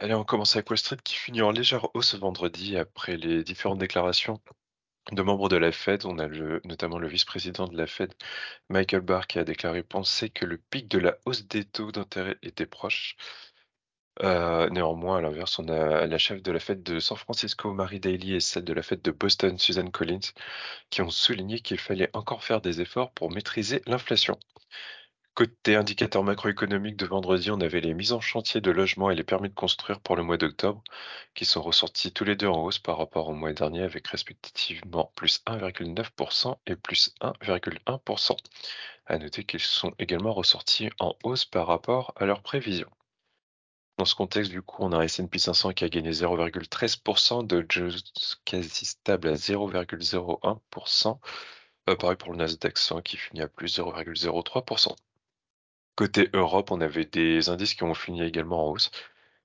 Allez, on commence avec Wall Street qui finit en légère hausse vendredi après les différentes déclarations de membres de la Fed. On a notamment le vice-président de la Fed, Michael Barr, qui a déclaré penser que le pic de la hausse des taux d'intérêt était proche. Euh, néanmoins, à l'inverse, on a la chef de la Fed de San Francisco, Mary Daly, et celle de la Fed de Boston, Susan Collins, qui ont souligné qu'il fallait encore faire des efforts pour maîtriser l'inflation. Côté indicateur macroéconomique de vendredi, on avait les mises en chantier de logements et les permis de construire pour le mois d'octobre, qui sont ressortis tous les deux en hausse par rapport au mois dernier, avec respectivement plus 1,9% et plus 1,1%. À noter qu'ils sont également ressortis en hausse par rapport à leurs prévisions. Dans ce contexte, du coup, on a un S&P 500 qui a gagné 0,13%, de Jones quasi stable à 0,01%. Euh, pareil pour le Nasdaq 100 qui finit à plus 0,03%. Côté Europe, on avait des indices qui ont fini également en hausse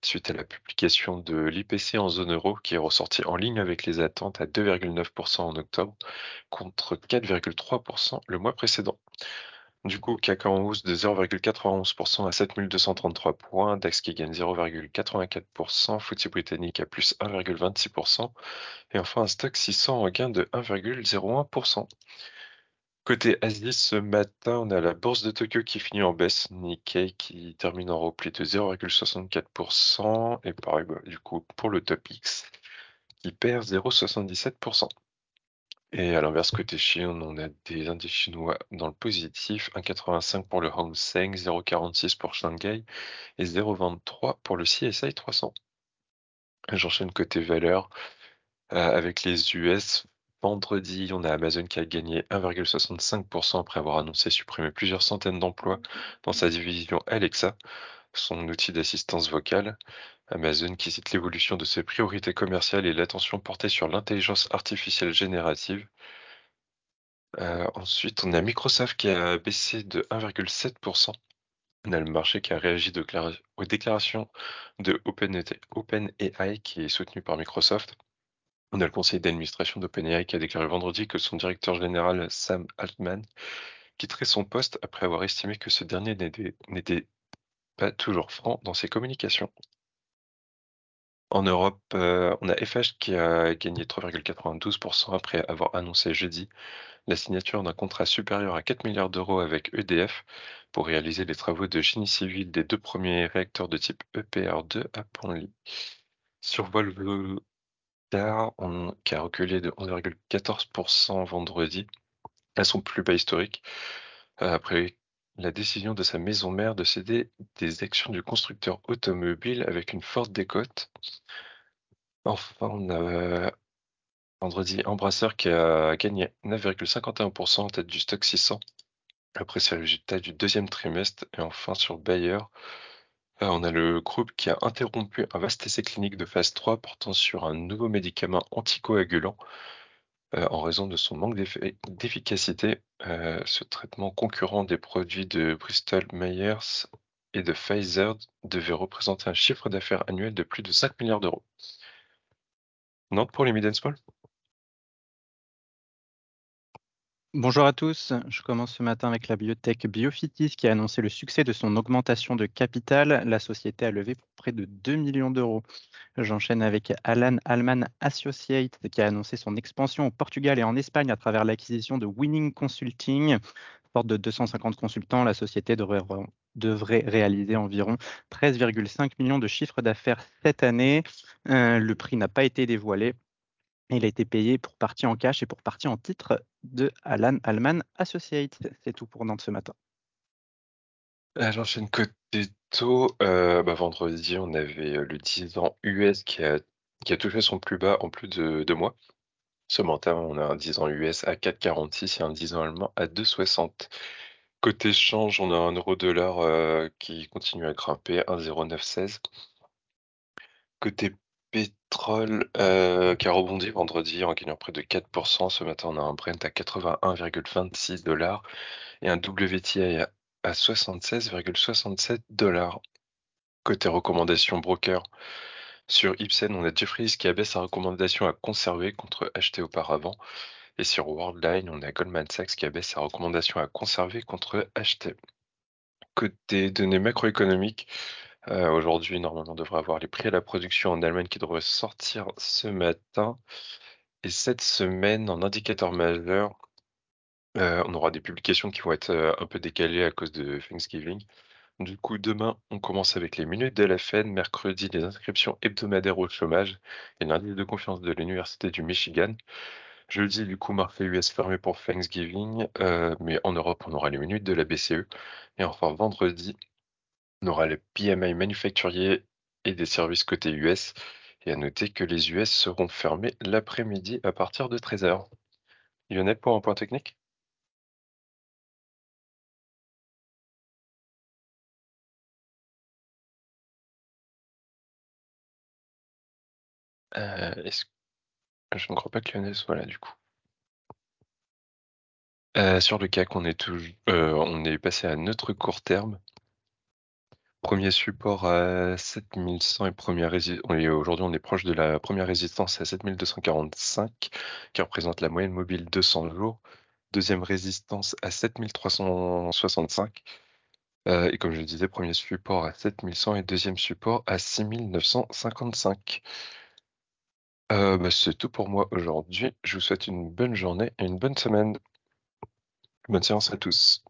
suite à la publication de l'IPC en zone euro qui est ressorti en ligne avec les attentes à 2,9% en octobre contre 4,3% le mois précédent. Du coup, CAC en hausse de 0,91% à 7233 points, DAX qui gagne 0,84%, FTSE britannique à plus 1,26% et enfin un stock 600 en gain de 1,01%. Côté Asie, ce matin, on a la bourse de Tokyo qui finit en baisse, Nikkei qui termine en repli de 0,64%, et pareil, du coup, pour le top X, qui perd 0,77%. Et à l'inverse, côté Chine, on a des indices chinois dans le positif, 1,85 pour le Hang Seng, 0,46 pour Shanghai et 0,23 pour le CSI 300. J'enchaîne côté valeur euh, avec les US. Vendredi, on a Amazon qui a gagné 1,65% après avoir annoncé supprimer plusieurs centaines d'emplois dans sa division Alexa, son outil d'assistance vocale. Amazon qui cite l'évolution de ses priorités commerciales et l'attention portée sur l'intelligence artificielle générative. Euh, ensuite, on a Microsoft qui a baissé de 1,7%. On a le marché qui a réagi aux déclarations de OpenAI qui est soutenu par Microsoft. On a le conseil d'administration d'OpenAI qui a déclaré vendredi que son directeur général Sam Altman quitterait son poste après avoir estimé que ce dernier n'était pas toujours franc dans ses communications. En Europe, euh, on a FH qui a gagné 3,92% après avoir annoncé jeudi la signature d'un contrat supérieur à 4 milliards d'euros avec EDF pour réaliser les travaux de génie civil des deux premiers réacteurs de type EPR2 à Penly. Survol qui a reculé de 11,14% vendredi à son plus bas historique, euh, après la décision de sa maison mère de céder des actions du constructeur automobile avec une forte décote. Enfin, vendredi Embrasseur qui a gagné 9,51% en tête du stock 600 après ses résultats du deuxième trimestre. Et enfin, sur Bayer, euh, on a le groupe qui a interrompu un vaste essai clinique de phase 3 portant sur un nouveau médicament anticoagulant euh, en raison de son manque d'efficacité. Euh, ce traitement concurrent des produits de Bristol Myers et de Pfizer devait représenter un chiffre d'affaires annuel de plus de 5 milliards d'euros. Non pour les mid small? Bonjour à tous, je commence ce matin avec la biotech Biofitis qui a annoncé le succès de son augmentation de capital. La société a levé pour près de 2 millions d'euros. J'enchaîne avec Alan Alman Associates qui a annoncé son expansion au Portugal et en Espagne à travers l'acquisition de Winning Consulting. Forte de 250 consultants, la société devrait, réaliser environ 13,5 millions de chiffres d'affaires cette année. Euh, le prix n'a pas été dévoilé. Il a été payé pour partie en cash et pour partie en titre de Alan Alman Associates. C'est tout pour Nantes ce matin. Euh, j'enchaîne côté taux. Euh, bah, vendredi, on avait euh, le 10 ans US qui a, qui a touché son plus bas en plus de deux mois. Ce matin, on a un 10 ans US à 4,46 et un 10 ans allemand à 2,60. Côté change, on a un euro dollar qui continue à grimper, 1,0916. Côté pétrole euh, qui a rebondi vendredi en gagnant près de 4%. Ce matin, on a un Brent à 81,26 dollars et un WTI à, à 76,67 dollars. Côté recommandation broker, sur Ipsen, on a Jeffries qui abaisse sa recommandation à conserver contre acheter auparavant. Et sur Worldline, on a Goldman Sachs qui abaisse sa recommandation à conserver contre acheter. Côté données macroéconomiques, Heu, aujourd'hui, normalement, on devrait avoir les prix à la production en Allemagne qui devraient sortir ce matin et cette semaine, en indicateur majeur, heu, on aura des publications qui vont être, heu, un peu décalées à cause de Thanksgiving. Du coup, demain, on commence avec les minutes de la Fed, mercredi, les inscriptions hebdomadaires au chômage et l'indice de confiance de l'université du Michigan. Jeudi, du coup, marché US fermé pour Thanksgiving, mais en Europe, on aura les minutes de la BCE et enfin vendredi, aura le PMI manufacturier et des services côté US et à noter que les US seront fermés l'après-midi à partir de 13:00. Lionel, pour un point technique? Est-ce je ne crois pas que Lionel soit là, du coup. Heu, sur le CAC, on est heu, on est passé à neutre court terme. Premier support à 7100 et première rési et aujourd'hui, on est proche de la première résistance à 7245 qui représente la moyenne mobile 200 jours. Deuxième résistance à 7365, heu et comme je le disais, premier support à 7100 et deuxième support à 6955. Heu, bah, c'est tout pour moi aujourd'hui. Je vous souhaite une bonne journée et une bonne semaine. Bonne séance à tous.